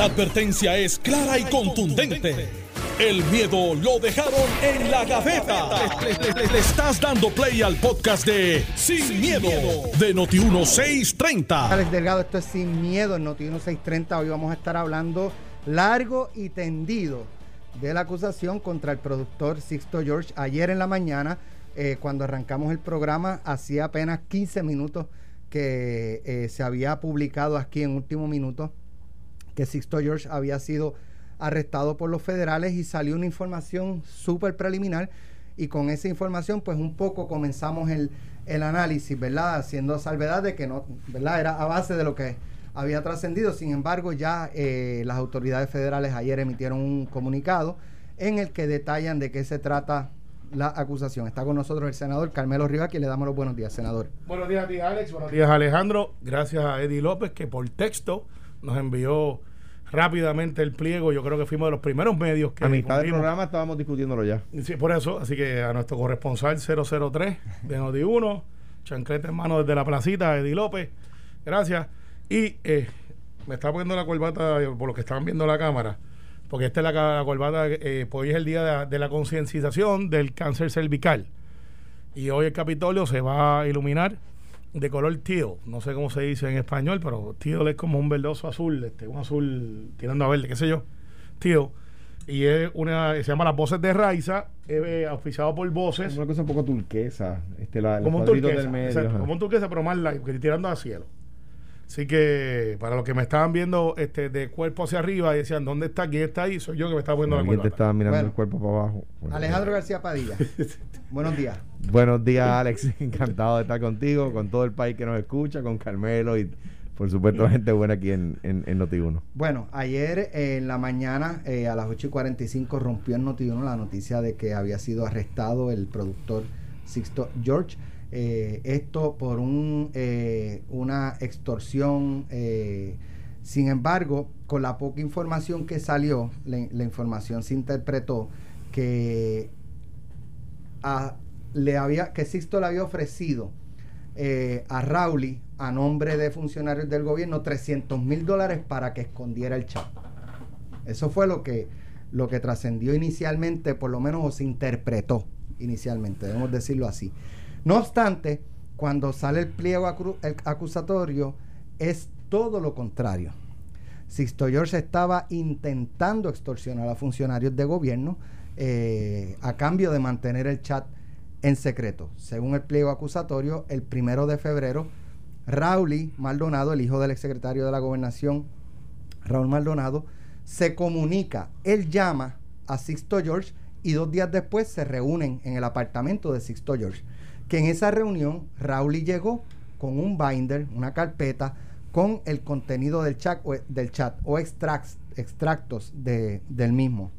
La advertencia es clara y contundente. El miedo lo dejaron en la gaveta. Le, estás dando play al podcast de Sin, miedo, de Noti1630. Alex Delgado, esto es Sin Miedo en Noti1630. Hoy vamos a estar hablando largo y tendido de la acusación contra el productor Sixto George. Ayer en la mañana, eh, cuando arrancamos el programa, hacía apenas 15 minutos que eh, se había publicado aquí en último minuto que Sixto George había sido arrestado por los federales y salió una información súper preliminar y con esa información pues un poco comenzamos el, el análisis, ¿verdad? Haciendo salvedad de que no, ¿verdad? Era a base de lo que había trascendido. Sin embargo, ya eh, las autoridades federales ayer emitieron un comunicado en el que detallan de qué se trata la acusación. Está con nosotros el senador Carmelo Rivas, que le damos los buenos días, senador. Buenos días a ti, Alex. Buenos días, Alejandro. Gracias a Eddie López, que por texto nos envió rápidamente el pliego. Yo creo que fuimos de los primeros medios que. A mitad del programa estábamos discutiéndolo ya. Sí, por eso. Así que a nuestro corresponsal 003 de Noti1, chancleta en mano desde la placita, Eddie López. Gracias. Y eh, me está poniendo la corbata por lo que estaban viendo la cámara. Porque esta es la, la corbata, eh, pues hoy es el día de, de la concienciación del cáncer cervical. Y hoy el Capitolio se va a iluminar de color teal, no sé cómo se dice en español, pero teal es como un verdoso azul, este, un azul tirando a verde, qué sé yo, teal. Y es una, se llama Las Voces de Raiza, eh, auspiciado por Voces. Una cosa un poco turquesa, este, la, como un turquesa, del medio. exacto, como un turquesa, pero más light, tirando al cielo. Así que para los que me estaban viendo este, de cuerpo hacia arriba y decían, ¿dónde está? ¿Quién está ahí? Soy yo que me estaba poniendo la Alguien te estaba mirando Bueno. el cuerpo para abajo. Alejandro García Padilla. buenos días. Buenos días, Alex. Encantado de estar contigo, con todo el país que nos escucha, con Carmelo y, por supuesto, la gente buena aquí en, en, en Noti1. Bueno, ayer eh, en la mañana eh, a las 8 y 45 rompió en Noti1 la noticia de que había sido arrestado el productor Sixto George. Eh, esto por un, eh, una extorsión. eh, sin embargo, con la poca información que salió, la, información se interpretó que a- le había, que le había ofrecido a Rauli, a nombre de funcionarios del gobierno, 300 mil dólares para que escondiera el chat. Eso fue lo que, lo que trascendió inicialmente, por lo menos o se interpretó inicialmente, debemos decirlo así. No obstante, cuando sale el pliego acusatorio, es todo lo contrario. Sixto George estaba intentando extorsionar a funcionarios de gobierno eh, a cambio de mantener el chat en secreto. Según el pliego acusatorio, el primero de febrero, Rauli Maldonado, el hijo del exsecretario de la gobernación, Raúl Maldonado, se comunica, él llama a Sixto George y dos días después se reúnen en el apartamento de Sixto George. Que en esa reunión Raúl llegó con un binder, una carpeta, con el contenido del chat o, extractos de- del mismo.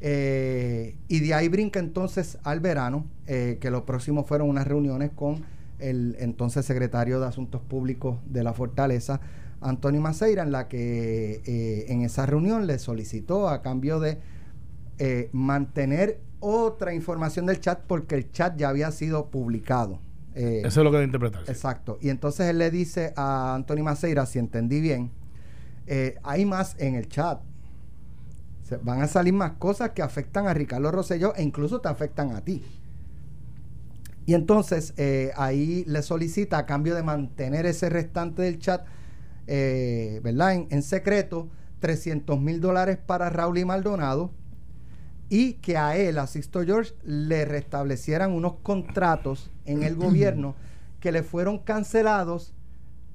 Eh, y de ahí brinca entonces al verano, eh, que lo próximo fueron unas reuniones con el entonces secretario de Asuntos Públicos de la Fortaleza, Antonio Maceira, en la que eh, en esa reunión le solicitó a cambio de mantener otra información del chat porque el chat ya había sido publicado. Eh, Eso es lo que debe interpretarse. Exacto. Y entonces él le dice a Anthony Maceira, si entendí bien, eh, hay más en el chat. Se- van a salir más cosas que afectan a Ricardo Rosselló e incluso te afectan a ti. Y entonces eh, ahí le solicita a cambio de mantener ese restante del chat, ¿verdad? En, en secreto, 300 mil dólares para Raúl y Maldonado y que a él, a Sixto George, le restablecieran unos contratos en el gobierno que le fueron cancelados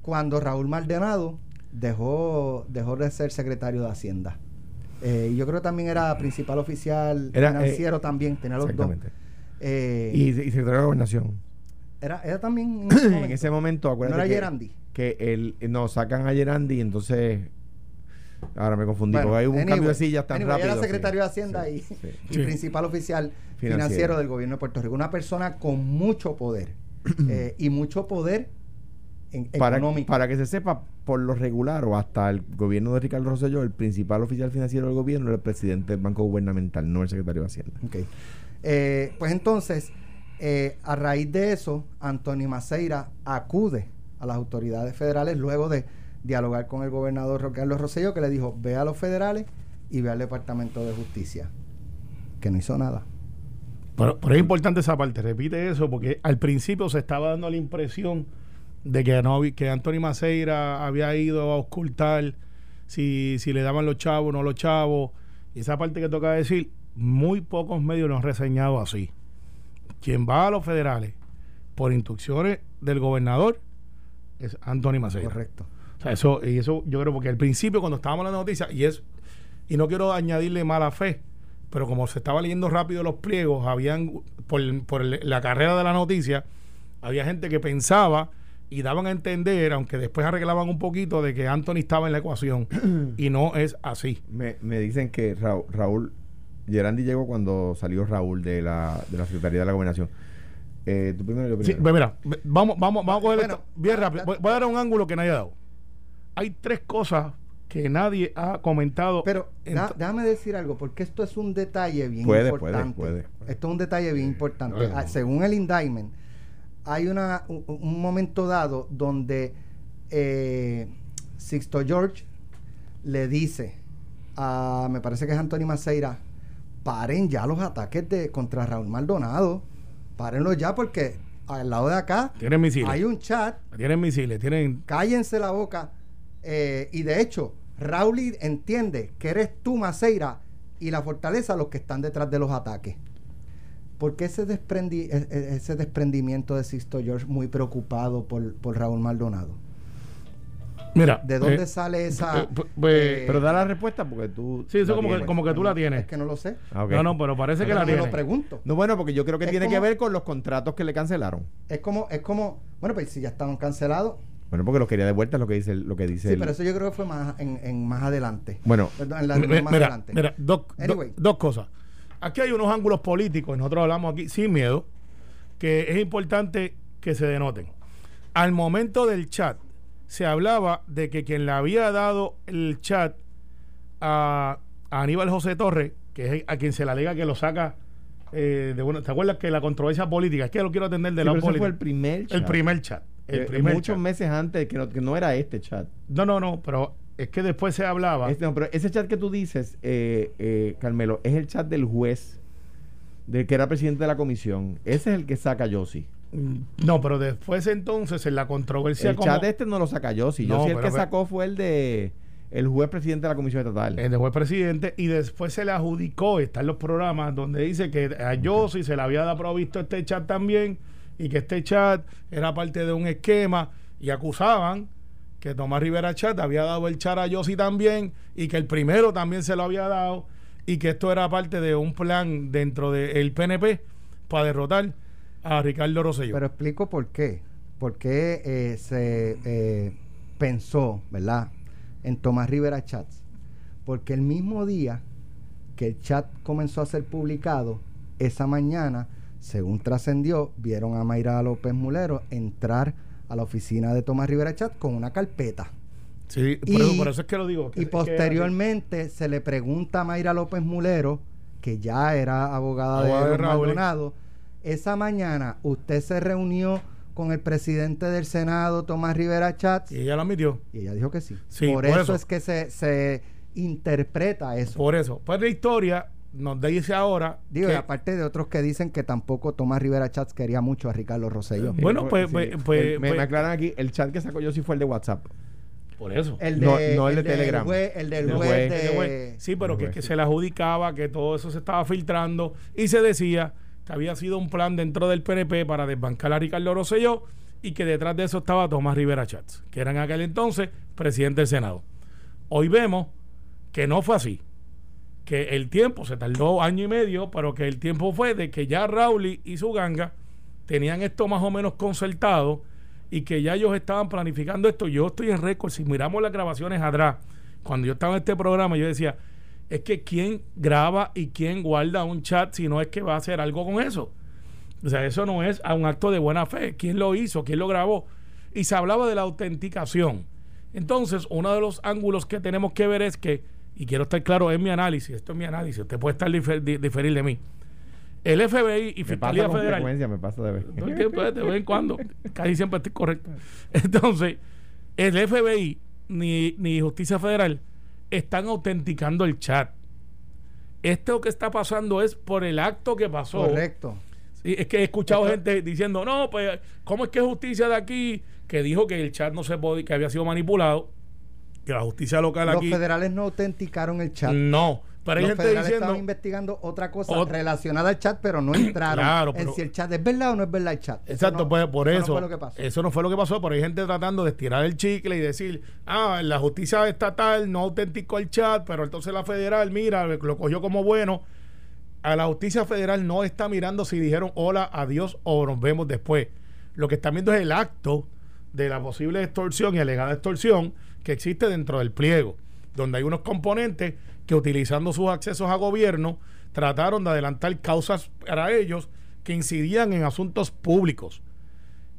cuando Raúl Maldonado dejó, dejó de ser secretario de Hacienda. Eh, yo creo que también era principal oficial Era, financiero eh, también, tenía los dos. Eh, Y, y secretario de Gobernación. era, era también en ese momento. en ese momento, no era que, Gerandi. que el, nos sacan a Gerandi y entonces... Ahora me confundí, Bueno, porque hay un anyway, cambio de sillas tan anyway, rápido. Era sí. secretario de Hacienda Sí, y, sí. y principal oficial financiero. Financiero. del gobierno de Puerto Rico. Una persona con mucho poder eh, y mucho poder en- para, económico. para que se sepa, por lo regular o hasta el gobierno de Ricardo Rosselló, el principal oficial financiero del gobierno era el presidente del Banco Gubernamental, no el secretario de Hacienda. Ok. Eh, pues entonces, eh, a raíz de eso, Antonio Maceira acude a las autoridades federales luego de dialogar con el gobernador Carlos Rosselló, que le dijo, ve a los federales y ve al Departamento de Justicia, que no hizo nada. Pero, pero es importante esa parte, repite eso, porque al principio se estaba dando la impresión de que, no, que Anthony Maceira había ido a ocultar si, si le daban los chavos o no los chavos. Y esa parte que toca decir, muy pocos medios lo han reseñado así. Quien va a los federales por instrucciones del gobernador es Anthony Maceira. Correcto. O sea, eso, y eso yo creo porque al principio cuando estábamos en la noticia, y es, y no quiero añadirle mala fe, pero como se estaba leyendo rápido los pliegos, habían, por, por la carrera de la noticia, había gente que pensaba y daban a entender, aunque después arreglaban un poquito, de que Anthony estaba en la ecuación. y no es así. Me, me dicen que Raúl, Raúl Gerandi llegó cuando salió Raúl de la, de la Secretaría de la Gobernación. Eh, tú primero yo Sí, primero. pues mira, vamos, vamos, vamos a coger Bueno, esto bien ah, rápido. ah, Voy, voy a dar un ángulo que nadie ha dado. Hay tres cosas que nadie ha comentado. Pero da- déjame decir algo, porque esto es un detalle bien Puede, importante. puede, puede, puede. Esto es un detalle bien importante. Ah, Según el indictment, hay una, un, un momento dado donde eh, Sixto George le dice a, me parece que es Anthony Maceira, paren ya los ataques de contra Raúl Maldonado, párenlos ya porque al lado de acá tienen misiles. hay un chat Tienen misiles, tienen. cállense la boca. Eh, y de hecho, Raúl entiende que eres tú, Maceira, y la fortaleza los que están detrás de los ataques. ¿Por qué ese, desprendi- e- e- ese desprendimiento de Sisto George muy preocupado por, por Raúl Maldonado? Mira. ¿De dónde eh, sale esa...? eh, pu- pues, eh, Pero da la respuesta porque tú. Sí, eso como que, tienes. como que tú la tienes. Es que no lo sé. Ah. No, no, pero parece que Pero la me lo tienes. pregunto. No, bueno, porque yo creo que Es tiene que como- ver con los contratos que le cancelaron. Es como, es como, bueno, pues si ya estaban cancelados. Bueno, porque lo quería de vuelta, es lo que dice, lo que dice. Sí, el- pero eso yo creo que fue más en, en más adelante. Bueno, Perdón, en la Mi- reunión más mira, adelante. mira, dos, do- Anyway. dos cosas. Aquí hay unos ángulos políticos, y nosotros hablamos aquí sin miedo, que es importante que se denoten. Al momento del chat, se hablaba de que quien le había dado el chat a, a Aníbal José Torres, que es a quien se le alega que lo saca eh, de bueno, ¿te acuerdas que la controversia política? Es que lo quiero atender de sí, la ese política. fue el primer chat. El primer chat. El Eh, primer muchos chat. meses antes que no, que no era este chat. No, no, no, pero es que después se hablaba. Este, no, pero ese chat que tú dices, eh, eh, Carmelo, es el chat del juez, del que era presidente de la comisión. Ese es el que saca Yossi. Mm, No, pero después entonces en la controversia El como- chat este no lo saca Yossi. No, Yossi el pero- que sacó fue el de el juez presidente de la comisión estatal. el de juez presidente y después se le adjudicó, está en los programas donde dice que a Yossi se le había dado provisto este chat también y que este chat era parte de un esquema y acusaban que Tomás Rivera Chat había dado el chat a Yossi también y que el primero también se lo había dado y que esto era parte de un plan dentro del PNP para derrotar a Ricardo Rosselló. Pero explico por qué. Por qué eh, se eh, pensó, ¿verdad?, en Tomás Rivera Chats. Porque el mismo día que el chat comenzó a ser publicado, esa mañana, según trascendió, vieron a Mayra López Mulero entrar a la oficina de Tomás Rivera Chat con una carpeta. sí, por, y- eso, por eso es que lo digo. que- Y que- posteriormente se le pregunta a Mayra López Mulero, que ya era abogada de, Abogada de. Maldonado, esa mañana usted se reunió con el presidente del Senado, Tomás Rivera Chats, y ella lo admitió. y ella dijo que sí. Sí, por, por eso, eso. es que se, se interpreta eso. Por eso. Pues la historia nos dice ahora. Digo, que- y aparte de otros que dicen que tampoco Tomás Rivera Chats quería mucho a Ricardo Rosselló. Eh, Bueno, pues- Sí. pues- pues- El- me, pues- me aclaran aquí, el chat que sacó Yossi fue el de WhatsApp. por eso. El No- de, no el de Telegram. el del juez. de-. Sí, pero que, sí. se le adjudicaba, que todo eso se estaba filtrando y se decía que había sido un plan dentro del PNP para desbancar a Ricardo Rosselló y que detrás de eso estaba Tomás Rivera Chats, que era en aquel entonces presidente del Senado. Hoy vemos que no fue así, que el tiempo se tardó año y medio, pero que el tiempo fue de que ya Rauli y su ganga tenían esto más o menos concertado y que ya ellos estaban planificando esto. Yo estoy en récord, si miramos las grabaciones atrás, cuando yo estaba en este programa, yo decía, es que quién graba y quién guarda un chat si no es que va a hacer algo con eso. O sea, eso no es a un acto de buena fe. ¿Quién lo hizo? ¿Quién lo grabó? Y se hablaba de la autenticación. Entonces, uno de los ángulos que tenemos que ver es que, y quiero estar claro, es mi análisis, esto es mi análisis, usted puede estar difer- di- diferir de mí. El FBI y Me pasa Fiscalía con Federal frecuencia, me pasa de vez. todo el tiempo, de vez en cuando, casi siempre estoy correcto. Entonces, el FBI ni, ni Justicia Federal están autenticando el chat. Esto que está pasando es por el acto que pasó. Correcto. Sí, es que he escuchado gente diciendo, no, pues, ¿cómo es que justicia de aquí que dijo que el chat no se podía, que había sido manipulado? Que la justicia local Los aquí. federales no autenticaron el chat. No, pero hay Los gente federales diciendo. estaban investigando otra cosa Ot- relacionada al chat, pero no entraron Claro, en pero- si el chat es verdad o no es verdad el chat. Eso Exacto, no- pues por no eso. fue lo que pasó. Eso no fue lo que pasó, pero hay gente tratando de estirar el chicle y decir, ah, la justicia estatal no autenticó el chat, pero entonces la federal, mira, lo cogió como bueno. A la justicia federal no está mirando si dijeron hola, adiós o nos vemos después. Lo que están viendo es el acto de la posible extorsión y alegada extorsión que existe dentro del pliego, donde hay unos componentes que utilizando sus accesos a gobierno trataron de adelantar causas para ellos que incidían en asuntos públicos.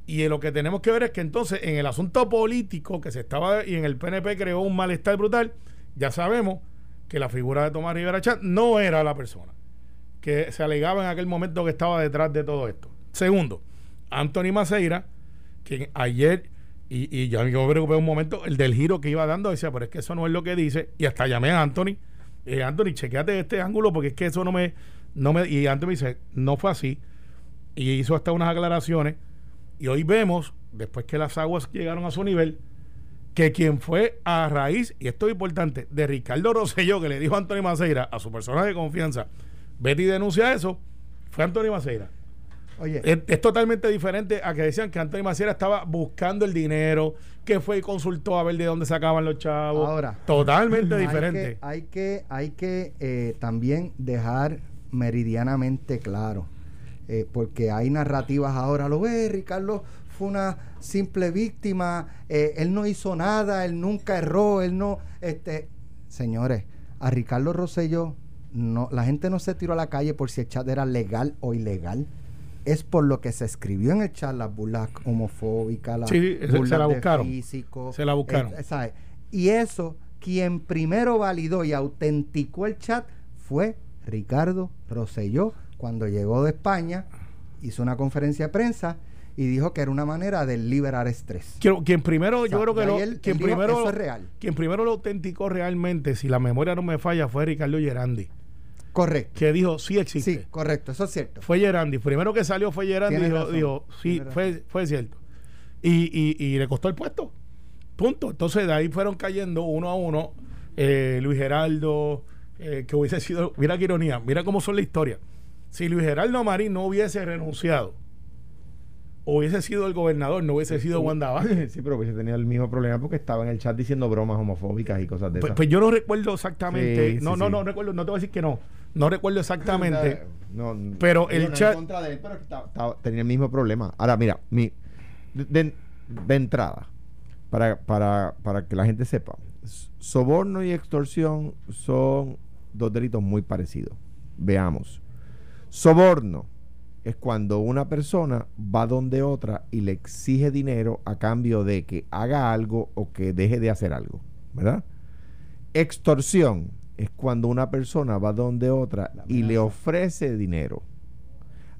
Y lo que tenemos que ver es que entonces en el asunto político que se estaba y en el PNP creó un malestar brutal, ya sabemos que la figura de Tomás Rivera Chat no era la persona que se alegaba en aquel momento que estaba detrás de todo esto. Segundo, Anthony Maceira, quien ayer, y, y yo me preocupé un momento, el del giro que iba dando, decía, pero es que eso no es lo que dice, y hasta llamé a Anthony, Anthony, chequeate este ángulo porque es que eso no me, no me, y Anthony me dice, no fue así, y hizo hasta unas aclaraciones, y hoy vemos, después que las aguas llegaron a su nivel, que quien fue a raíz, y esto es importante, de Ricardo Rosselló, que le dijo a Anthony Maceira, a su persona de confianza, vete y denuncia eso, fue Anthony Maceira. Oye, Es, es totalmente diferente a que decían que Anthony Maceira estaba buscando el dinero, que fue y consultó a ver de dónde sacaban los chavos. Ahora, totalmente hay diferente. que- Hay que, hay que, eh, también dejar meridianamente claro, eh, porque hay narrativas ahora, lo ve, Ricardo fue una simple víctima, eh, él no hizo nada, él nunca erró, él no, este, señores, a Ricardo Rosselló, no, la gente no se tiró a la calle por si el chat era legal o ilegal. Es por lo que se escribió en el chat, las burlas homofóbicas, las Sí, se- la de buscaron. físico, Se la buscaron. eh. Y eso, quien primero validó y autenticó el chat fue Ricardo Rosselló, cuando llegó de España, hizo una conferencia de prensa y dijo que era una manera de liberar estrés. Quiero- quien primero, O sea, yo creo que de lo- él- quien él primero, "Eso es real". quien primero lo autenticó realmente, si la memoria no me falla, fue Ricardo Gerandi, Correcto. que dijo sí existe. Sí, correcto, eso es cierto. Fue Gerandi. Primero que salió fue Gerandi y dijo, dijo, sí, fue, fue cierto. Y, y, y le costó el puesto. Punto. Entonces de ahí fueron cayendo uno a uno eh, Luis Geraldo, eh, que hubiese sido, mira qué ironía, mira cómo son la historia. Si Luis Geraldo Marín no hubiese renunciado, hubiese sido el gobernador, no hubiese sido Wanda Vázquez. Sí, pero hubiese tenido el mismo problema porque estaba en el chat diciendo bromas homofóbicas y cosas de Pues, esas. pues yo no recuerdo exactamente, Sí, no, sí, no, sí. no recuerdo, no te voy a decir que no, no recuerdo exactamente. No, no, Pero el no chat- contra de él, pero tenía el mismo problema. Ahora, mira, mi, de, de- entrada, para, para, para que la gente sepa, soborno y extorsión son dos delitos muy parecidos. Veamos. Soborno es cuando una persona va donde otra y le exige dinero a cambio de que haga algo o que deje de hacer algo, ¿verdad? Extorsión es cuando una persona va donde otra y le ofrece dinero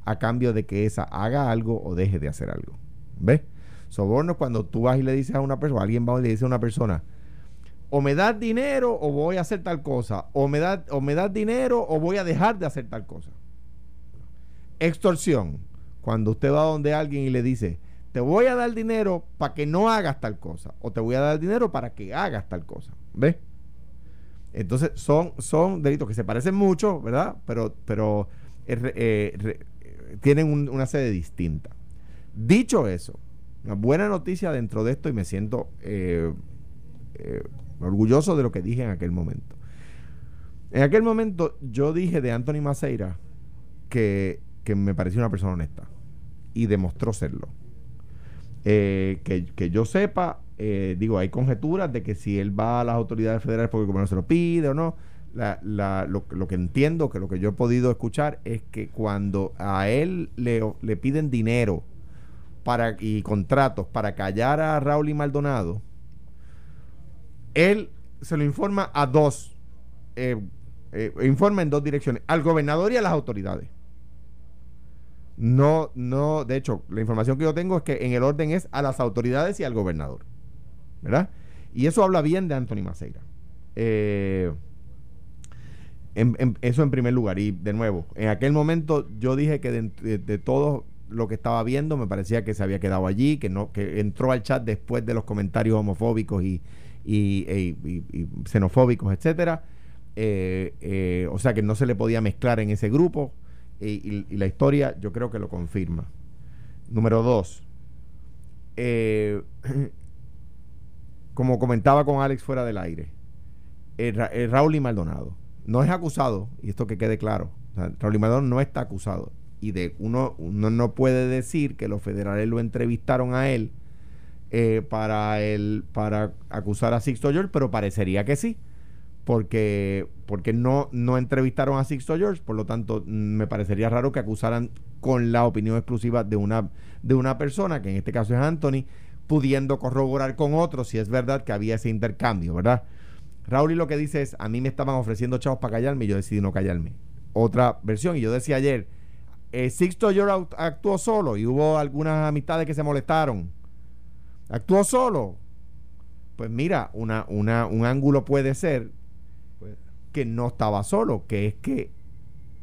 a cambio de que esa haga algo o deje de hacer algo. ¿Ves? Soborno es cuando tú vas y le dices a una persona, alguien va y le dice a una persona, o me das dinero o voy a hacer tal cosa, o me, da, o me das dinero o voy a dejar de hacer tal cosa. Extorsión, cuando usted va donde alguien y le dice, te voy a dar dinero para que no hagas tal cosa, o te voy a dar dinero para que hagas tal cosa. ¿Ves? Entonces son, son delitos que se parecen mucho, ¿verdad? Pero, pero eh, eh, tienen un- una sede distinta. Dicho eso, una buena noticia dentro de esto y me siento eh, orgulloso de lo que dije en aquel momento. En aquel momento yo dije de Anthony Maceira que, que me parecía una persona honesta y demostró serlo. Que, que yo sepa, eh, digo, hay conjeturas de que si él va a las autoridades federales porque el gobierno se lo pide o no. La- la- lo, lo que entiendo, que lo que yo he podido escuchar es que cuando a él le, le piden dinero para, y contratos para callar a Raúl y Maldonado, él se lo informa a dos, eh, eh, informa en dos direcciones, al gobernador y a las autoridades. No, no, de hecho, la información que yo tengo es que en el orden es a las autoridades y al gobernador. ¿Verdad? Y eso habla bien de Anthony Maceira. Eh, eso en primer lugar. Y de nuevo, en aquel momento yo dije que de, de- todo lo que estaba viendo me parecía que se había quedado allí, que no que entró al chat después de los comentarios homofóbicos y, y, e- xenofóbicos, etcétera. Eh, eh, o sea que no se le podía mezclar en ese grupo. Y la historia yo creo que lo confirma. Número dos. eh, como comentaba con Alex fuera del aire, eh, Ra- eh, Raúl y Maldonado no es acusado, y esto que quede claro, o Raúl y Maldonado no está acusado. Y de uno, uno no puede decir que los federales lo entrevistaron a él eh, para el, para acusar a Sixto George, pero parecería que sí. Porque, porque no, no entrevistaron a Sixto George, por lo tanto, me parecería raro que acusaran con la opinión exclusiva de una, de una persona, que en este caso es Anthony, pudiendo corroborar con otros si es verdad que había ese intercambio, ¿verdad? Raúl y lo que dice es, a mí me estaban ofreciendo chavos para callarme y yo decidí no callarme. Otra versión, y yo decía ayer, eh, Sixto George actuó solo y hubo algunas amistades que se molestaron. ¿Actuó solo? Pues mira, una, una, un ángulo puede ser que no estaba solo, que es que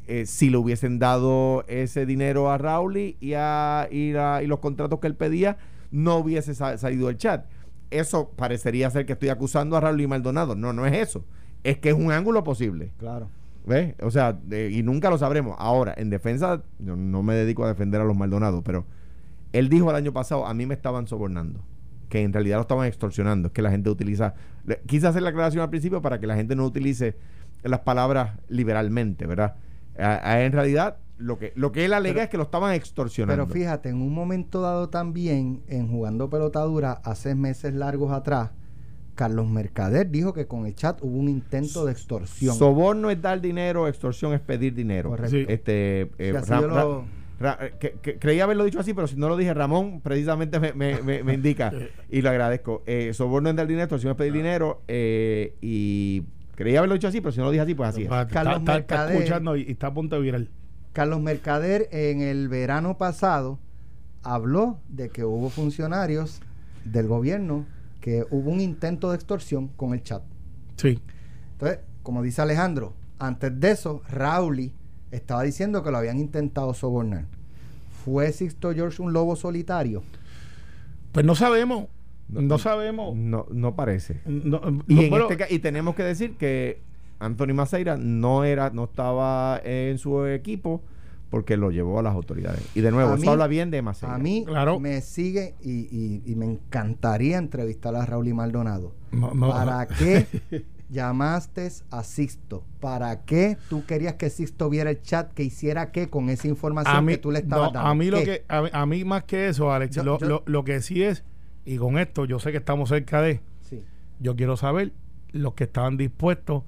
eh, si le hubiesen dado ese dinero a Raúl y, a, y, la- y los contratos que él pedía, no hubiese sa- salido el chat. Eso parecería ser que estoy acusando a Raúl y Maldonado. No, no es eso. Es que es un ángulo posible. Claro. ¿Ves? O sea, de- y nunca lo sabremos. Ahora, en defensa, yo no me dedico a defender a los Maldonados, pero él dijo el año pasado, a mí me estaban sobornando, que en realidad lo estaban extorsionando, es que la gente utiliza, le- quise hacer la aclaración al principio para que la gente no utilice las palabras liberalmente, ¿verdad? A- a- en realidad, lo que, lo que él alega Pero- es que lo estaban extorsionando. Pero fíjate, en un momento dado también, en jugando pelotadura, hace meses largos atrás, Carlos Mercader dijo que con el chat hubo un intento de extorsión. Soborno es dar dinero, extorsión es pedir dinero. Correcto. Sí. Este, eh, Ra- lo- Ra- eh, que- que- creía haberlo dicho así, pero si no lo dije, Ramón precisamente me, me- me- me indica y lo agradezco. Eh, soborno es dar dinero, extorsión es pedir dinero eh, y creía haberlo dicho así, pero si no lo dije así, pues así es. Carlos está- está Mercader. escuchando y, y está a punto de viral. Carlos Mercader en el verano pasado habló de que hubo funcionarios del gobierno que hubo un intento de extorsión con el chat. Sí. Entonces, como dice Alejandro, antes de eso, Rauli estaba diciendo que lo habían intentado sobornar. ¿Fue Sixto George un lobo solitario? Pues no sabemos. No, sabemos. No, no parece. No, Y, no, en bueno, este y tenemos que decir que Anthony Maceira no era, no estaba en su equipo porque lo llevó a las autoridades. Y de nuevo, A eso mí- habla bien de Maceira. A mí Claro. me sigue y, y- y me encantaría entrevistar a Raúl y Maldonado. no- no- ¿Para qué llamaste a Sixto? ¿Para qué tú querías que Sixto viera el chat? ¿Que hiciera qué con esa información mí, que tú le estabas no, dando? a mí lo ¿Qué? que a, mí- a mí más que eso, Alex, Yo- lo, yo- lo- lo que sí es y con esto yo sé que estamos cerca de Sí. yo quiero saber los que estaban dispuestos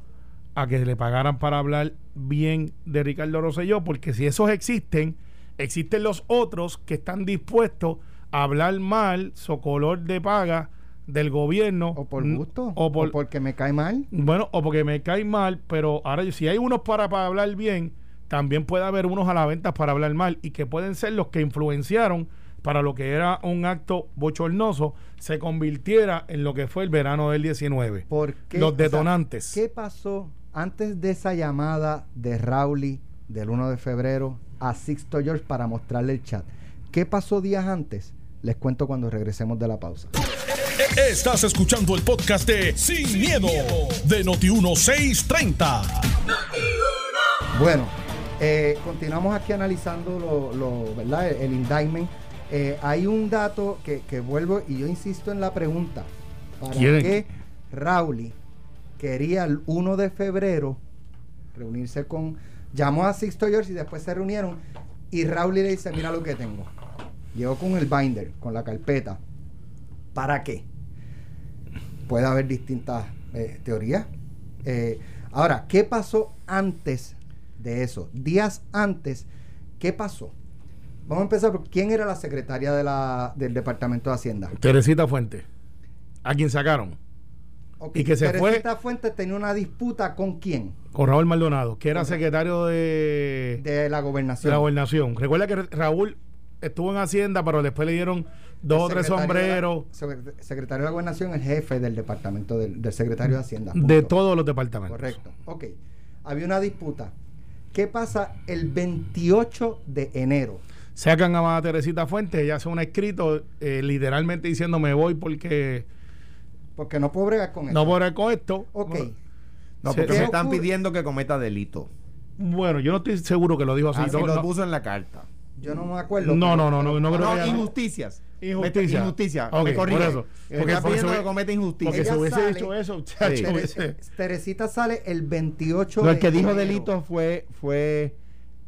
a que le pagaran para hablar bien de Ricardo Rosselló, porque si esos existen, existen los otros que están dispuestos a hablar mal, socolor de paga del gobierno. ¿O por gusto? O, por, ¿O porque me cae mal? bueno, o porque me cae mal, pero ahora si hay unos para, para hablar bien, también puede haber unos a la venta para hablar mal y que pueden ser los que influenciaron para lo que era un acto bochornoso se convirtiera en lo que fue el verano del 19. ¿Por qué? Los O sea, detonantes. ¿Qué pasó antes de esa llamada de Rauli del 1 de febrero a Sixto George para mostrarle el chat? ¿Qué pasó días antes? Les cuento cuando regresemos de la pausa. Estás escuchando el podcast de Sin, miedo, de Noti1630. Bueno, eh, continuamos aquí analizando lo, lo- ¿verdad? el, el indictment. Eh, hay un dato que, que vuelvo y yo insisto en la pregunta. ¿Para ¿Quién? qué Rauli quería el 1 de febrero reunirse con... Llamó a Sixto George y después se reunieron y Rauli le dice, mira lo que tengo. Llegó con el binder, con la carpeta. ¿Para qué? Puede haber distintas eh, teorías. Eh, ahora, ¿qué pasó antes de eso? Días antes, ¿qué pasó? Vamos a empezar por quién era la secretaria del Departamento de Hacienda. Teresita Fuente, a quien sacaron, Ok, Y que se fue- Teresita Fuentes tenía una disputa con quién? con Raúl Maldonado, que era secretario de, De la de gobernación. la gobernación. Recuerda que Raúl estuvo en Hacienda, pero después le dieron dos o tres sombreros. secretario de la Gobernación, el jefe del departamento del, secretario de Hacienda. De todos los departamentos. Correcto. Ok. Había una disputa. ¿Qué pasa el 28 de enero? Sacan a Teresita Fuentes, ella hace un escrito eh, literalmente diciendo me voy porque... Porque no puedo bregar con esto. No puedo bregar con esto. Ok. No, porque me están pidiendo que cometa delito. Bueno, yo no estoy seguro que lo dijo así. Así lo puso en la carta. Yo no me acuerdo. No, no, no, no, no, creo no, injusticias. Injusticia. Injusticia. Okay, me por eso. Porque está pidiendo que cometa injusticia. Porque si hubiese dicho eso, chacho, Teresita sale el 28 no, el que dijo delito fue fue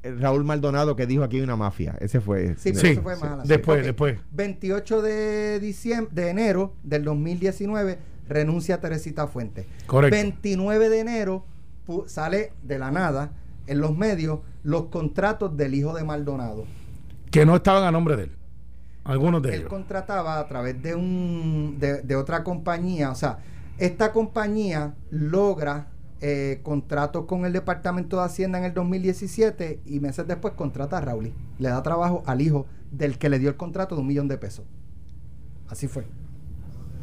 Raúl Maldonado que dijo aquí hay una mafia. Ese fue. Sí, pero eso fue más Después, después. 28 de diciembre de enero del 2019 renuncia Teresita Fuentes. Correcto. 29 de enero sale de la nada en los medios los contratos del hijo de Maldonado. Que no estaban a nombre de él. Algunos de él ellos. Él contrataba a través de, un, de, otra compañía. O sea, esta compañía logra eh, contratos con el Departamento de Hacienda en el 2017 y meses después contrata a Raúl. Le da trabajo al hijo del que le dio el contrato de un millón de pesos. Así fue.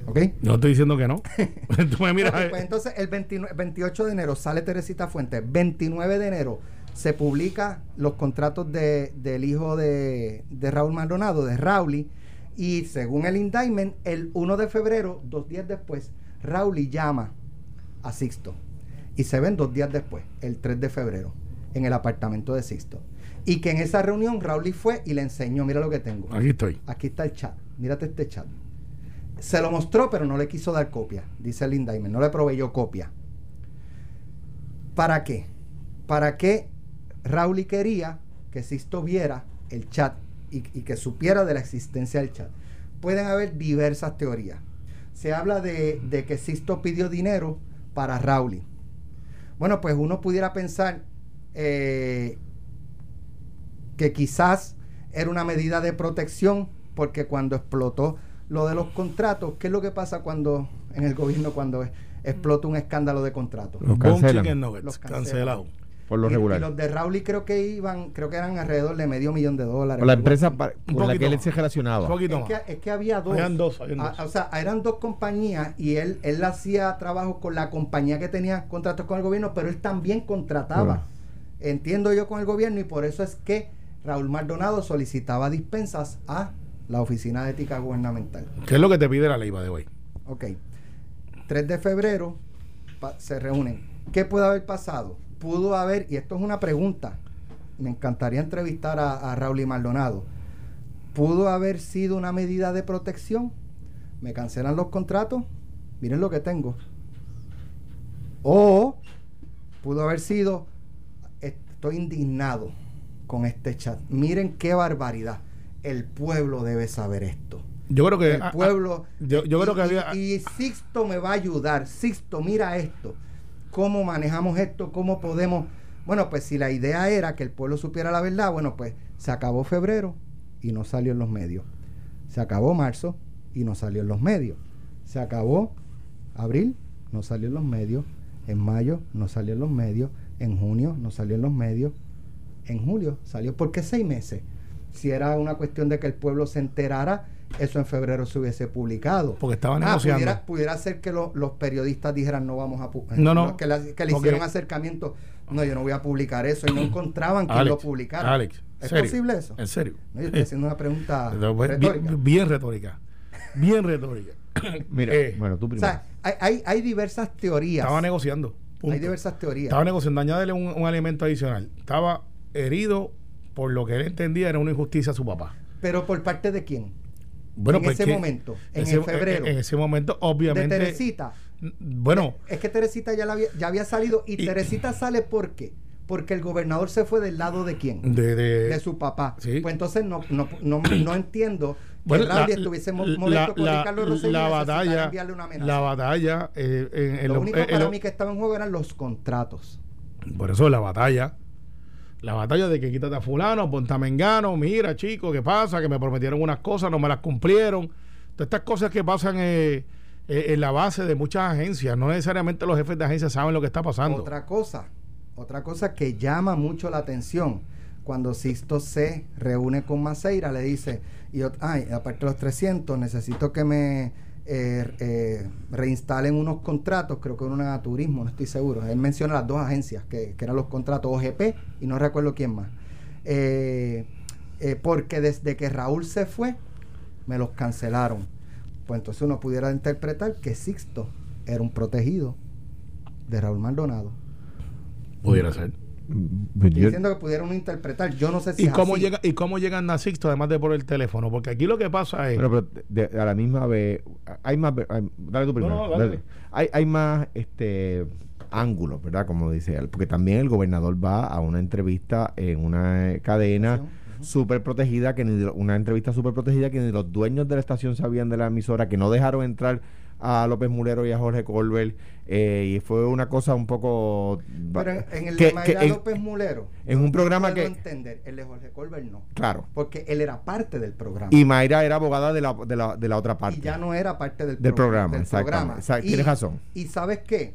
¿Ok? No estoy diciendo que no. Tú me miras. pues entonces, el 28 de enero sale Teresita Fuentes. 29 de enero se publica los contratos de, del hijo de, de Raúl Maldonado, de Rauli. Y según el indictment, el 1 de febrero, dos días después, Rauli llama a Sixto. Y se ven dos días después, el 3 de febrero, en el apartamento de Sixto. Y que en esa reunión Rauli fue y le enseñó, mira lo que tengo. Aquí estoy. Aquí está el chat. Mírate este chat. Se lo mostró, pero no le quiso dar copia, dice indictment. No le proveyó copia. ¿Para qué? ¿Para qué Raúl quería que Sisto viera el chat y, que supiera de la existencia del chat? Pueden haber diversas teorías. Se habla de, que Sisto pidió dinero para Raúl. Bueno, pues uno pudiera pensar eh, que quizás era una medida de protección porque cuando explotó lo de los contratos, ¿qué es lo que pasa cuando en el gobierno cuando explota un escándalo de contratos? Los cancelan. Los cancelados. Por lo regular. Y los de Raúl creo que iban, creo que eran alrededor de medio millón de dólares. Por la empresa por la que él se relacionaba. Es que, es que, había dos. dos, o sea, eran dos compañías y él, él hacía trabajo con la compañía que tenía contratos con el gobierno, pero él también contrataba. Entiendo yo con el gobierno y por eso es que Raúl Maldonado solicitaba dispensas a la Oficina de Ética Gubernamental. ¿Qué es lo que te pide la ley de hoy? Ok. 3 de febrero se reúnen. ¿Qué puede haber pasado? Pudo haber, y esto es una pregunta, me encantaría entrevistar a, Raúl y Maldonado. ¿Pudo haber sido una medida de protección? ¿Me cancelan los contratos? Miren lo que tengo. O pudo haber sido, estoy indignado con este chat. Miren qué barbaridad el pueblo debe saber esto. Yo creo que el pueblo yo, creo que había y, Sixto me va a ayudar. Sixto, mira esto. ¿Cómo manejamos esto? ¿Cómo podemos? Bueno, pues si la idea era que el pueblo supiera la verdad, bueno, pues se acabó febrero y no salió en los medios. Se acabó marzo y no salió en los medios. Se acabó abril, no salió en los medios. En mayo no salió en los medios. En junio no salió en los medios. En julio salió. ¿Por qué seis meses? si era una cuestión de que el pueblo se enterara, eso en febrero se hubiese publicado. Porque estaban ah, negociando. Pudiera, ser que los periodistas dijeran no vamos a publicar. No, no. Que, le, hicieron acercamiento. No, yo no voy a publicar eso. Y no encontraban que lo publicara. Alex, ¿Es posible eso? ¿En serio? No, yo estoy haciendo una pregunta pues, retórica. Bien, retórica. Bien retórica. Mira, eh, bueno, tú primero. O sea, hay, hay, diversas teorías. Estaba negociando. Hay diversas teorías. Estaba negociando. Añádele un, un alimento adicional. Estaba herido por lo que él entendía era una injusticia a su papá. ¿Pero por parte de quién? Bueno, en pues ese momento, en ese, febrero. En, ese momento, obviamente. De Teresita. Bueno. Es, que Teresita ya, había, ya había salido y, Teresita sale ¿por qué? Porque el gobernador se fue del lado de quién? De, de, su papá. Pues entonces no, no, no, no entiendo que bueno, la, estuviese molesto la, con Ricardo la batalla, una La batalla. Eh, en, lo único para mí que estaba en juego eran los contratos. Por eso la batalla la batalla de que quítate a fulano, ponte a mengano, mira chico, ¿qué pasa? Que me prometieron unas cosas, no me las cumplieron. Todas estas cosas que pasan eh, eh, en la base de muchas agencias, no necesariamente los jefes de agencias saben lo que está pasando. Otra cosa, otra cosa que llama mucho la atención, cuando Sixto se reúne con Maceira, le dice, y ay, aparte de los 300, necesito que me eh, eh, reinstalen unos contratos, creo que una turismo, no estoy seguro. Él menciona las dos agencias, que, que eran los contratos OGP y no recuerdo quién más. Eh, porque desde que Raúl se fue, me los cancelaron. Pues entonces uno pudiera interpretar que Sixto era un protegido de Raúl Maldonado. Pudiera ser. Pues Estoy diciendo que pudieron interpretar. Yo no sé si. ¿Y cómo, Llega, ¿Y cómo llegan a Sixto además de por el teléfono? Porque aquí lo que pasa es. Pero, a la misma vez. Hay más. dale tú primero. Hay, hay más este ángulos, ¿verdad? Como dice él. Porque también el gobernador va a una entrevista en una cadena súper protegida, que ni una entrevista súper protegida que ni los dueños de la estación sabían de la emisora, que no dejaron entrar a López Mulero y a Jorge Colbert eh, y fue una cosa un poco pero en, el de López Mulero en un programa que entender el de Jorge Colbert no claro. porque él era parte del programa. Y Mayra era abogada de la, de la, de la otra parte. y ya no era parte del, del programa, programa. tienes razón. y sabes qué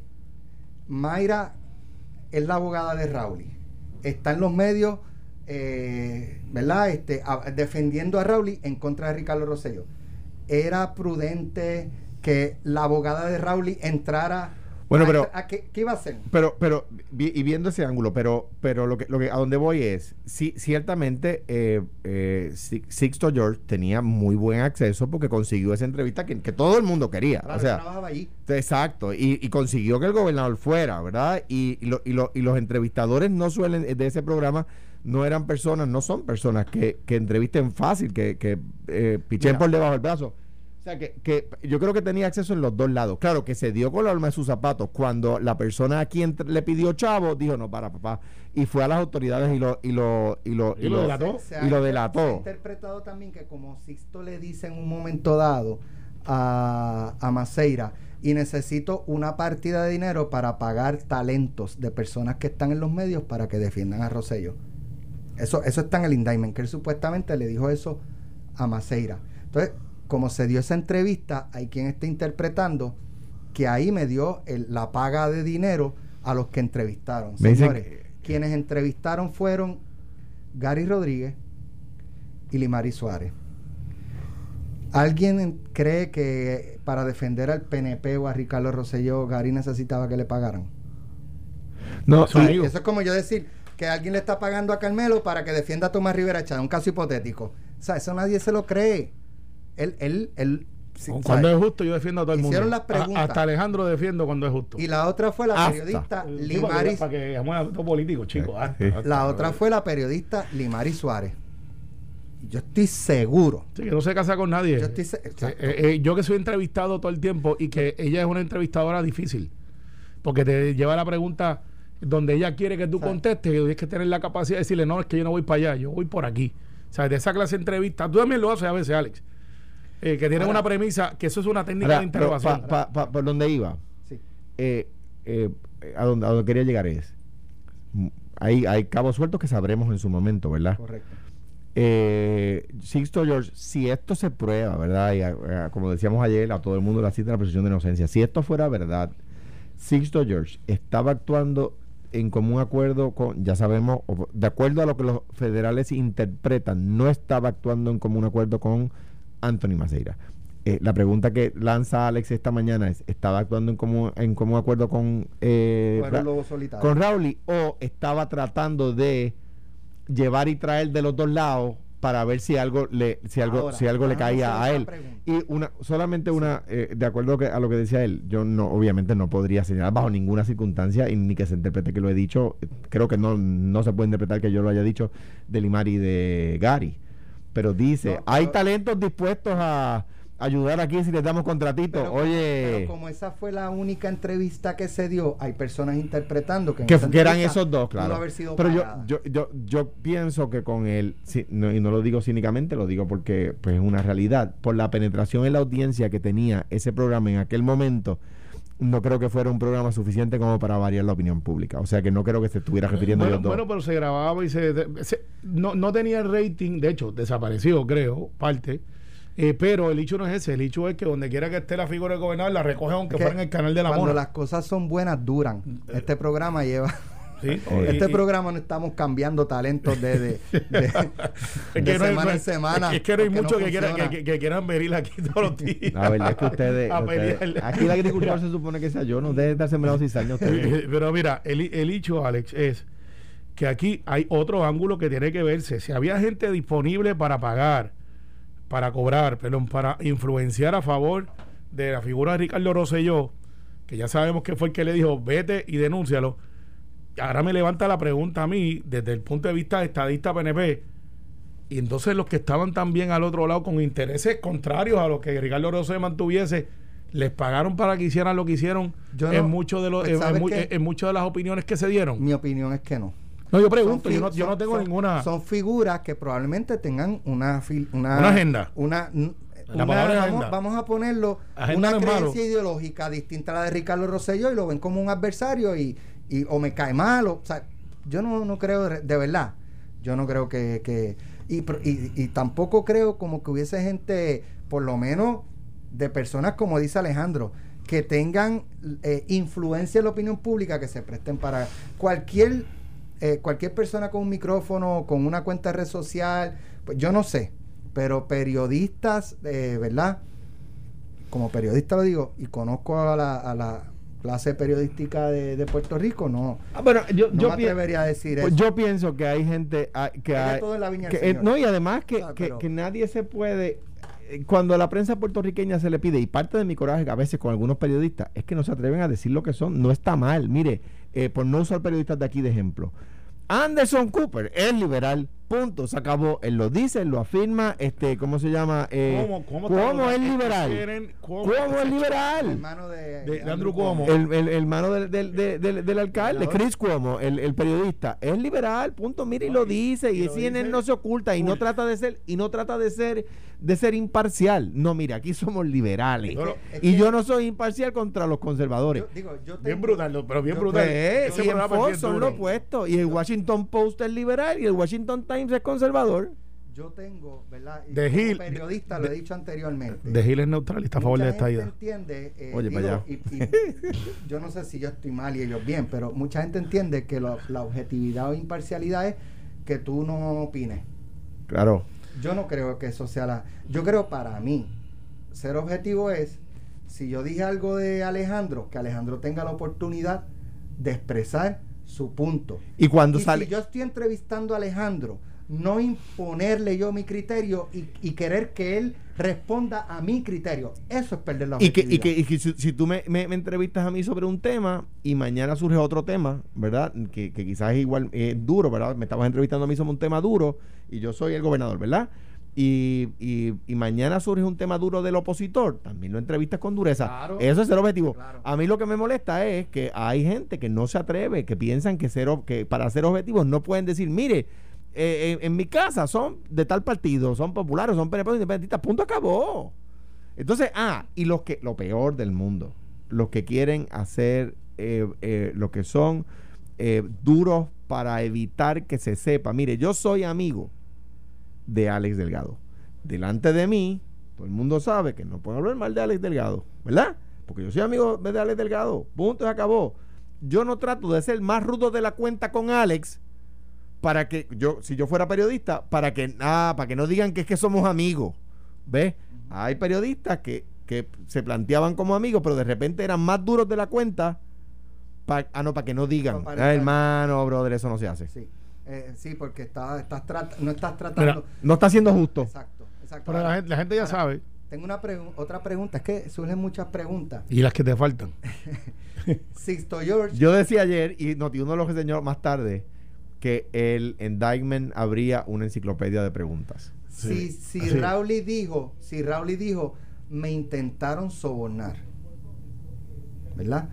Mayra es la abogada de Raúl está en los medios eh, ¿verdad? Este, defendiendo a Raúl en contra de Ricardo Rosello era prudente que la abogada de Rowley entrara bueno, pero a, qué, iba a hacer? Pero, pero y viendo ese ángulo, pero, pero lo que, lo que a donde voy es, sí, ciertamente eh, eh, Sixto George tenía muy buen acceso porque consiguió esa entrevista que, todo el mundo quería. o sea, allí. exacto, y, consiguió que el gobernador fuera, ¿verdad? Y, y, lo, y, lo, y los entrevistadores no suelen de ese programa no eran personas, no son personas que, que entrevisten fácil, que, que eh, pichen por debajo del brazo. O sea, que, que, yo creo que tenía acceso en los dos lados. Claro, que se dio con la alma de sus zapatos. Cuando la persona a quien le pidió chavo, dijo, no, para, papá. Y fue a las autoridades y lo, y lo, y lo, y, lo, delató. y lo delató. Se ha interpretado también que como Sixto le dice en un momento dado a, a Maceira, y necesito una partida de dinero para pagar talentos de personas que están en los medios para que defiendan a Rosello. Eso, eso está en el indictment, que él supuestamente le dijo eso a Maceira. Entonces, como se dio esa entrevista, hay quien está interpretando que ahí me dio la paga de dinero a los que entrevistaron. Señores, quienes entrevistaron fueron Gary Rodríguez y Limari Suárez. ¿Alguien cree que para defender al PNP o a Ricardo Rosselló, Gary necesitaba que le pagaran? No, eso es como yo decir que alguien le está pagando a Carmelo para que defienda a Tomás Rivera Chávez, un caso hipotético. O sea, eso nadie se lo cree. Él, él, él cuando es justo, yo defiendo a todo el mundo. Las preguntas. hasta Alejandro defiendo cuando es justo. Y la otra fue la periodista Limari. Para que, para políticos, chicos. la otra fue la periodista Limari Suárez. Yo estoy seguro. Sí, que no se casa con nadie. Yo, estoy eh, eh, yo que soy entrevistado todo el tiempo y que ella es una entrevistadora difícil. Porque te lleva la pregunta donde ella quiere que tú contestes y tienes que tener la capacidad de decirle, no, es que yo no voy para allá, yo voy por aquí. O sea, de esa clase de entrevista, tú también lo haces a veces, Alex eh, que tienen una premisa, que eso es una técnica de interrogación. ¿Por dónde iba? Eh, eh, a, donde, a donde quería llegar es, hay, hay cabos sueltos que sabremos en su momento, ¿verdad? Correcto. Eh, Sixto George, si esto se prueba, ¿verdad? Y como decíamos ayer, a todo el mundo la cita la presunción de inocencia, si esto fuera verdad, Sixto George estaba actuando en común acuerdo con, ya sabemos, de acuerdo a lo que los federales interpretan, no estaba actuando en común acuerdo con Anthony Maceira. Eh, la pregunta que lanza Alex esta mañana es, ¿estaba actuando en común, en común acuerdo con, eh, con Rowley o estaba tratando de llevar y traer de los dos lados para ver si algo le si algo si algo le caía a él y una solamente una eh, de acuerdo a lo que decía él yo no obviamente no podría señalar bajo ninguna circunstancia y ni que se interprete que lo he dicho creo que no no se puede interpretar que yo lo haya dicho de Limar y de Gary pero dice, hay talentos dispuestos a ayudar aquí si les damos contratito. Oye. Pero como esa fue la única entrevista que se dio, hay personas interpretando que, que, eran esos dos, claro. pero yo, yo, yo, yo, pienso que con él, y no lo digo cínicamente, lo digo porque pues, es una realidad, por la penetración en la audiencia que tenía ese programa en aquel momento no creo que fuera un programa suficiente como para variar la opinión pública. O sea que no creo que se estuviera refiriendo bueno, dos. Bueno, pero se grababa y se, no, no tenía el rating, de hecho, desapareció, creo, parte. Eh, pero el hecho no es ese, el hecho es que donde quiera que esté la figura del gobernador la recoge aunque fuera en el canal de la Cuando las cosas son buenas, duran. Este programa lleva Sí, Este programa no estamos cambiando talentos de, de, de- es de que no hay- semana hay- en semana. Es que no hay muchos que, quieran, funciona. que, quieran venir aquí todos los días. La verdad es que ustedes, aquí el agricultor se supone que sea yo, no debe estar sembrado cizaña ustedes. Eh, Pero mira, el, el hecho, Alex, es que aquí hay otro ángulo que tiene que verse. Si había gente disponible para pagar, para cobrar, perdón, para influenciar a favor de la figura de Ricardo Rosselló, que ya sabemos que fue el que le dijo, vete y denúncialo. Ahora me levanta la pregunta a mí, desde el punto de vista de estadista PNP, y entonces los que estaban también al otro lado con intereses contrarios a los que Ricardo Rosselló mantuviese, les pagaron para que hicieran lo que hicieron Yo en no- muchos de los pues, en, muchas de las opiniones que se dieron. Mi opinión es que no. No, yo pregunto, yo no, yo no tengo son- ninguna. Son figuras que probablemente tengan una, una, Una agenda. Una, palabra vamos, a ponerlo Agenda una malo. creencia ideológica distinta a la de Ricardo Rosselló y lo ven como un adversario y, y o me cae mal. O, o sea, yo no, no creo, de, verdad, yo no creo que... que y, y, tampoco creo como que hubiese gente, por lo menos de personas como dice Alejandro, que tengan eh, influencia en la opinión pública, que se presten para cualquier eh, cualquier persona con un micrófono, con una cuenta de red social, pues yo no sé, pero periodistas, eh, ¿verdad? Como periodista lo digo, y conozco a la clase periodística de, de Puerto Rico, no, Ah, bueno, yo, no yo me pi- atrevería a decir pues eso. yo pienso que hay gente ah, que, Hay todo en la viña que, eh, no y además que, Ah, que nadie se puede eh, cuando a la prensa puertorriqueña se le pide y parte de mi coraje a veces con algunos periodistas es que no se atreven a decir lo que son no está mal mire eh, por no usar periodistas de aquí de ejemplo Anderson Cooper es liberal punto se acabó él lo dice él lo afirma este cómo se llama Eh, ¿Cómo, cómo, ¿cómo está- es liberal quieren- ¿Cómo, cómo es liberal hermano de, De- de Andrew Cuomo. el, el- el hermano del, del, del- del- del alcalde. Chris Cuomo, el, el periodista, es liberal, punto, mire, y lo dice, y, y lo CNN dice no se oculta, y no trata de ser, y no trata de ser, de ser imparcial. No, mire, aquí somos liberales. No, no, es y que- yo no soy imparcial contra los conservadores. yo digo, yo Bien brutal, pero bien yo- brutal. Pues, Ese y en programa es Fox bien son lo opuesto, y el Washington Post es liberal, y el Washington Times es conservador. yo tengo, ¿verdad? Y De como Gil- periodista de- lo he dicho anteriormente. De Gil es neutral y está a favor de esta idea. entiende, eh, Oye, digo, para allá. y- y yo no sé si yo estoy mal y ellos bien, pero mucha gente entiende que lo- la objetividad o imparcialidad es que tú no opines. Claro. Yo no creo que eso sea la... Yo creo para mí, ser objetivo es, si yo dije algo de Alejandro, que Alejandro tenga la oportunidad de expresar su punto. Y cuando Y sale... si yo estoy entrevistando a Alejandro, no imponerle yo mi criterio y, y querer que él responda a mi criterio. Eso es perder la Y que, y que, y que si, si tú me, me- me entrevistas a mí sobre un tema y mañana surge otro tema, ¿verdad? Que, que quizás es igual eh, duro, ¿verdad? Me estabas entrevistando a mí sobre un tema duro y yo soy el gobernador, ¿verdad? Y, y, y mañana surge un tema duro del opositor, también lo entrevistas con dureza. Claro. Eso es el objetivo. Claro. A mí lo que me molesta es que hay gente que no se atreve, que piensan que, ser, que para ser objetivos no pueden decir, mire, eh, en, mi casa son de tal partido, son populares, son PNP, independentistas, punto acabó. Entonces, ah, y los que, lo peor del mundo, los que quieren hacer eh, eh, lo que son duros para evitar que se sepa. Mire, yo soy amigo de Alex Delgado. Delante de mí, todo el mundo sabe que no puedo hablar mal de Alex Delgado, ¿verdad? Porque yo soy amigo de Alex Delgado. Punto, se acabó. Yo no trato de ser más rudo de la cuenta con Alex para que yo, si yo fuera periodista, para que, ah, para que no digan que es que somos amigos. ¿Ves? Hay periodistas que, que se planteaban como amigos, pero de repente eran más duros de la cuenta. Pa, ah, no, para que no digan, Para- "Ah, hermano, brother, eso no se hace. Sí, Eh, sí porque está, estás no estás Mira, tratando... No está siendo justo. Exacto, exacto. Pero la gente, la gente ya ahora, sabe. Tengo una pregu- otra pregunta, es que surgen muchas preguntas. Y las que te faltan. Sixto George, Yo decía ayer, y Noti uno lo enseñó más tarde, que el indictment habría una enciclopedia de preguntas. si, Sí, si así. Rowley dijo, si Rowley dijo, me intentaron sobornar, ¿verdad?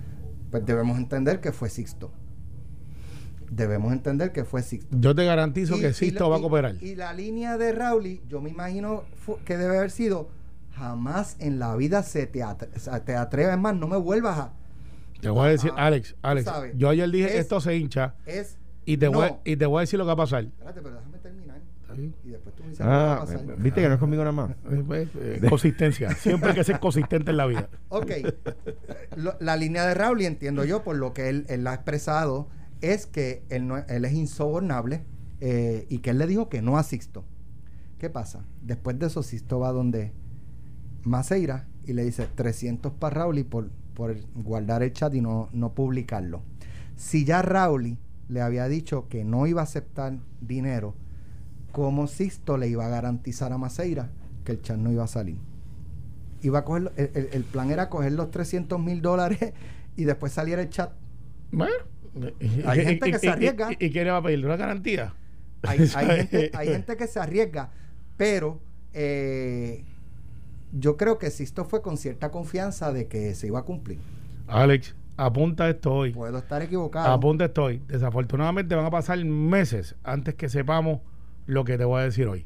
Pues debemos entender que fue Sixto. Debemos entender que fue Sixto. Yo te garantizo Y- que y lo- va a cooperar. Y, la línea de Rowley, yo me imagino que debe haber sido, jamás en la vida se te, atre- te atrevas, es más, no me vuelvas a... Te voy a decir, Ah, Alex, Alex, sabes. yo ayer dije, Es- esto se hincha Es... y te, voy, y te voy a decir lo que va a pasar. Espérate, pero déjame terminar. Y después tú me dices lo que va a Ah, pasar. viste que no es conmigo nada más. Eh, pues, eh, consistencia. Siempre hay que ser consistente en la vida. Ok. Lo- la línea de Rowley, entiendo yo, por lo que él, él ha expresado es que él, no- él es insobornable eh, y que él le dijo que no a Sixto. ¿Qué pasa? Después de eso, Sixto va donde Maceira y le dice 300 para Rauli por, por guardar el chat y no, no publicarlo. Si ya Rauli le había dicho que no iba a aceptar dinero, ¿cómo Sixto le iba a garantizar a Maceira que el chat no iba a salir? Iba a coger, el, el- el plan era coger los 300 mil dólares y después saliera el chat. Bueno. Hay y- gente y- que se arriesga. ¿Y, quién le va a pedir una garantía? Hay, hay gente, hay gente que se arriesga, pero eh, yo creo que Sisto fue con cierta confianza de que se iba a cumplir. Alex, apunta esto hoy. Puedo estar equivocado. Apunta esto hoy. Desafortunadamente van a pasar meses antes que sepamos lo que te voy a decir hoy.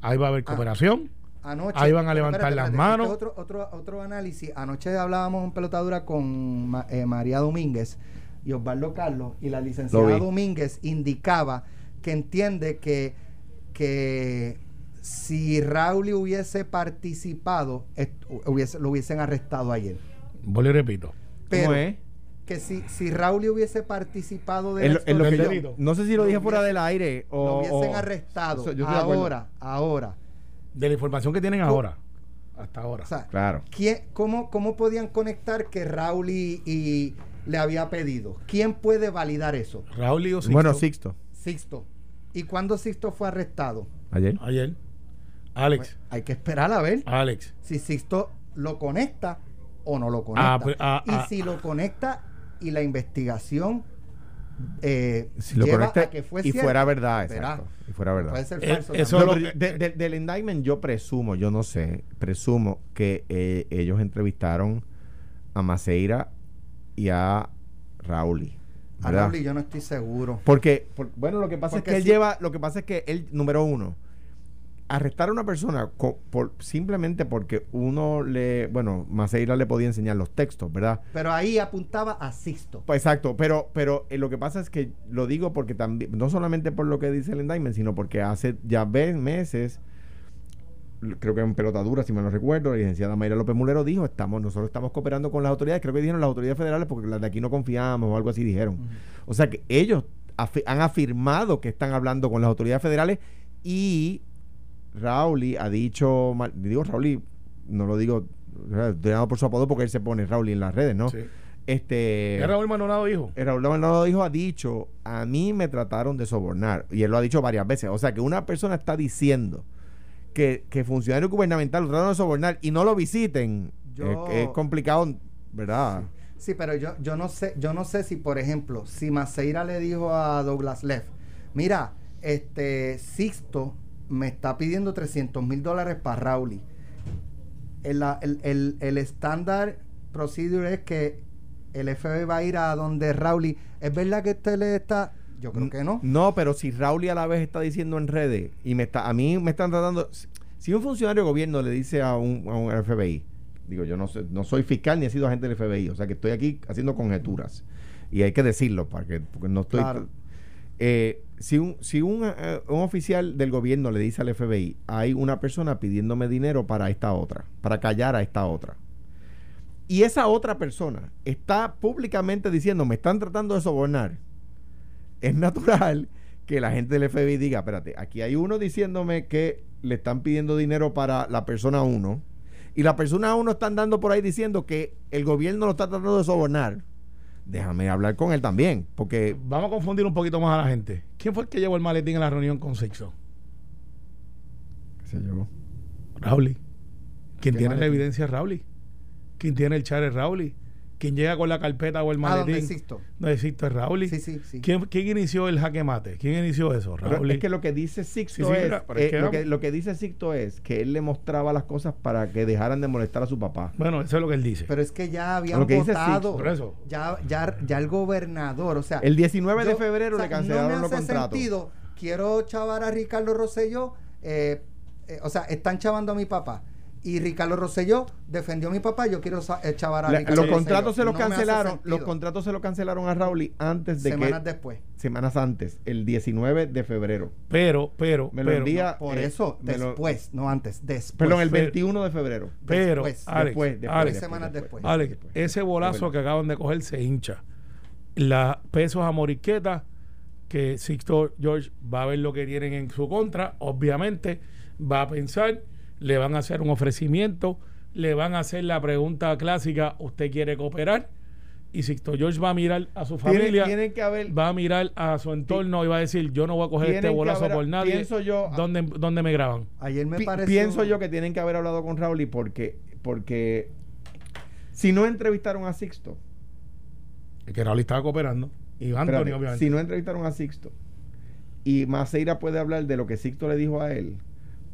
Ahí va a haber Ah. cooperación. Anoche, Ahí van a levantar las este manos. otro, otro, otro análisis. Anoche hablábamos en pelotadura con Ma- eh, María Domínguez y Osvaldo Carlos y la licenciada. Domínguez indicaba que entiende que, que si Raúl hubiese participado, hubiese, lo hubiesen arrestado ayer. Vuelvo y repito. Pero ¿Cómo es? que si, si Raúl hubiese participado de Es la lo- es lo que yo- delito. no sé si lo dije fuera del aire o. lo hubiesen o- arrestado. Yo ahora, ahora. De la información que tienen ahora. Hasta ahora. O sea, Claro. ¿quién, cómo, ¿Cómo podían conectar que Raúl y, y le había pedido? ¿Quién puede validar eso? Raúl y Sixto, Bueno, Sixto. Sixto. ¿Y cuándo Sixto fue arrestado? Ayer. Ayer. Alex. Pues, hay que esperar a ver Alex. si Sixto lo conecta o no lo conecta. Ah, pues, ah, y ah, si lo conecta y la investigación eh, Si lo lleva conecta a que fue y cierto, fuera verdad, verá, exacto. Y fuera verdad. Puede ser Eh, falso. eso lo- de- de- del indictment yo presumo, yo no sé, presumo que eh, ellos entrevistaron a Maceira y a Raúl. A ¿verdad? Raúl yo no estoy seguro. Porque, por- bueno, lo que pasa Porque es que él si- lleva, lo que pasa es que él, número uno, arrestar a una persona co- por, simplemente porque uno le, bueno, Maceira le podía enseñar los textos, ¿verdad? Pero ahí apuntaba a Sixto. Pues exacto, pero, pero eh, lo que pasa es que lo digo porque también, no solamente por lo que dice el indictment, sino porque hace ya ves meses, creo que en pelotadura, si me lo recuerdo, la licenciada Mayra López Mulero dijo, estamos, nosotros estamos cooperando con las autoridades, creo que dijeron las autoridades federales porque las de aquí no confiamos o algo así dijeron. O sea que ellos han afirmado que están hablando con las autoridades federales y Rauli ha dicho, digo Rauli, no lo digo, estoy dando por su apodo porque él se pone Rauli en las redes, ¿no? Sí. Este, ¿Es Raúl Maldonado dijo? Raúl Maldonado dijo, ha dicho, a mí me trataron de sobornar. Y él lo ha dicho varias veces. O sea, que una persona está diciendo que, que funcionario gubernamental lo trataron de sobornar y no lo visiten. Yo- es, es complicado, ¿verdad? Sí, pero yo, yo no sé, yo no sé si, por ejemplo, si Maceira le dijo a Douglas Leff, mira, este Sixto me está pidiendo 300 mil dólares para Rauli. El, el, el, el estándar procedure es que el FBI va a ir a donde Rauli. ¿Es verdad que usted le está? Yo creo que no. No, pero si Raúl a la vez está diciendo en redes y me está, a mí me están tratando. si- Si un funcionario de gobierno le dice a un, a un FBI, digo, yo no sé, no soy fiscal ni he sido agente del FBI, o sea que estoy aquí haciendo conjeturas. Y hay que decirlo, para que, porque no estoy. Claro. Eh, si un, si un, eh, un oficial del gobierno le dice al FBI, hay una persona pidiéndome dinero para esta otra, para callar a esta otra. Y esa otra persona está públicamente diciendo, me están tratando de sobornar. Es natural que la gente del FBI diga, espérate, aquí hay uno diciéndome que le están pidiendo dinero para la persona 1 y la persona 1 están dando por ahí diciendo que el gobierno lo está tratando de sobornar. Déjame hablar con él también, porque Vamos a confundir un poquito más a la gente. ¿Quién fue el que llevó el maletín a la reunión con Sixto? qué sé yo. Raúl. ¿Quién ¿Qué tiene la evidencia es Raúl. ¿Quién tiene el char es Raúl. ¿Quién llega con la carpeta o el Ah, maletín? Sixto. No es Sixto, es Raúl. Sí, sí, sí. ¿Quién, quién inició el jaque mate? ¿Quién inició eso? Raúl. es que lo que dice Sixto Sí, sí, es, eh, que lo, que, vamos. lo que dice Sixto es que él le mostraba las cosas para que dejaran de molestar a su papá. Bueno, eso es lo que él dice. Pero es que ya habían Lo que dice votado. Sixto, por eso. Ya, ya, ya el gobernador, o sea. El 19 de febrero o sea, le cancelaron no me los hace contratos. sentido. Quiero chavar a Ricardo Rosselló. eh, eh, o sea, están chavando a mi papá. Y Ricardo Rosselló defendió a mi papá. Yo quiero sa- eh, a La- Ricardo los Rosselló. contratos se los No cancelaron, los contratos se los cancelaron a Raúl antes de Semanas que después. semanas antes, el 19 de febrero. Pero, pero, Me lo pero, envía Por eh, eso, lo- después, no antes. Después. perdón, el Pero- 21 de febrero. pero, después, Alex, después, después, Alex, Tres semanas después. Alex, ese bolazo que acaban de coger se hincha. la pesos a Moriqueta, que Sixto George va a ver lo que tienen en su contra, obviamente va a pensar, le van a hacer un ofrecimiento, le van a hacer la pregunta clásica, ¿usted quiere cooperar? Y Sixto George va a mirar a su Tiene- familia, tienen que haber va a mirar a su entorno y va a decir, yo no voy a coger este bolazo haber- por nadie. pienso yo- ¿Dónde, ¿Dónde me graban? Ayer me Pi- pareció. pienso yo que tienen que haber hablado con Raúl y porque porque si no entrevistaron a Sixto Que Raúl estaba cooperando. Y Anthony, espérate, obviamente. si no entrevistaron a Sixto y Maceira puede hablar de lo que Sixto le dijo a él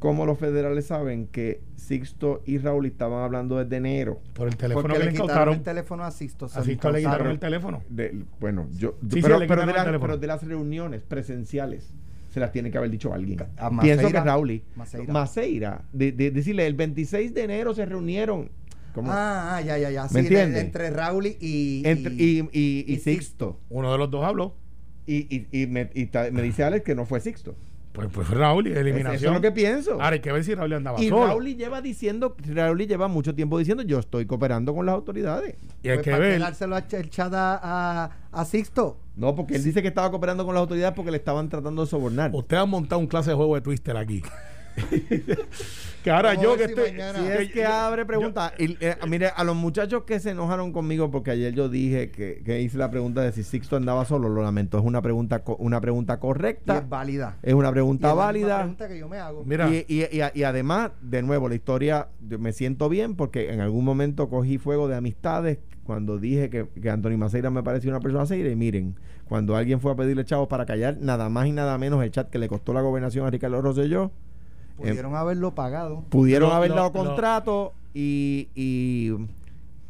¿cómo los federales saben que Sixto y Raúl estaban hablando desde enero? por el teléfono porque que le le quitaron el teléfono a Sisto. se A Sixto le quitaron el teléfono. De- bueno, yo, Sí, sí, pero, le pero quitaron de el las, teléfono. pero de las reuniones presenciales se las tiene que haber dicho alguien. A Pienso Maceira. que Raúl Maceira. Maceira, de, de- decirle el 26 de enero se reunieron ¿cómo? Ah, ah, ya, ya, ya. ¿Me Sí, entre Raúl y. y, Entre- y, y, y y Sixto. Uno de los dos habló. Y, y, y me, y ta- me dice Alex que no fue Sixto. Pues, pues fue Raúl y Eso eliminación. es lo que pienso. Ahora hay que ver si Raúl andaba y solo. Raúl lleva diciendo, Raúl lleva mucho tiempo diciendo, yo estoy cooperando con las autoridades. y hay pues, que ¿para ver. dárselo a Ch- el chat a, a, a Sixto? No, porque él dice que estaba cooperando con las autoridades porque le estaban tratando de sobornar. Usted ha montado un clase de juego de Twister aquí. Que ahora yo que si estoy. mañana- Si es que abre pregunta. Y, eh, mire, a los muchachos que se enojaron conmigo porque ayer yo dije que, que hice la pregunta de si Sixto andaba solo, lo lamento. Es una pregunta, una pregunta Y correcta. es válida. Es una Y pregunta es la misma válida. pregunta que yo me hago. Mira, Y, y- y- y además, de nuevo, la historia, yo me siento bien porque en algún momento cogí fuego de amistades cuando dije que, que Anthony Maceira me parecía una persona seria. Y miren, cuando alguien fue a pedirle chavos para callar, nada más y nada menos el chat que le costó la gobernación a Ricardo Rosselló, Pudieron haberlo pagado. pudieron Lo- haber dado lo- contrato y, y,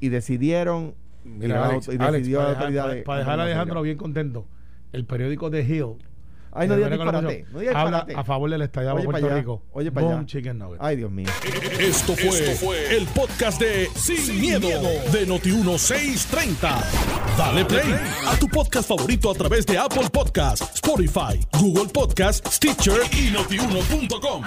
y decidieron. y mira, la Alex, auto- y Alex, decidió para, la dejar, autoridad para- de- para de dejar a. Alejandro bien contento, el periódico The Hill. Ay, no digas disparate. No digas habla disparate. a favor del estallado de Oye, Puerto Rico. oye, para allá. Chicken Nugget. Ay, Dios mío. Esto fue, el podcast de Sin, miedo, de Noti1630. Dale play a tu podcast favorito a través de Apple Podcasts, Spotify, Google Podcasts, Stitcher y notiuno.com.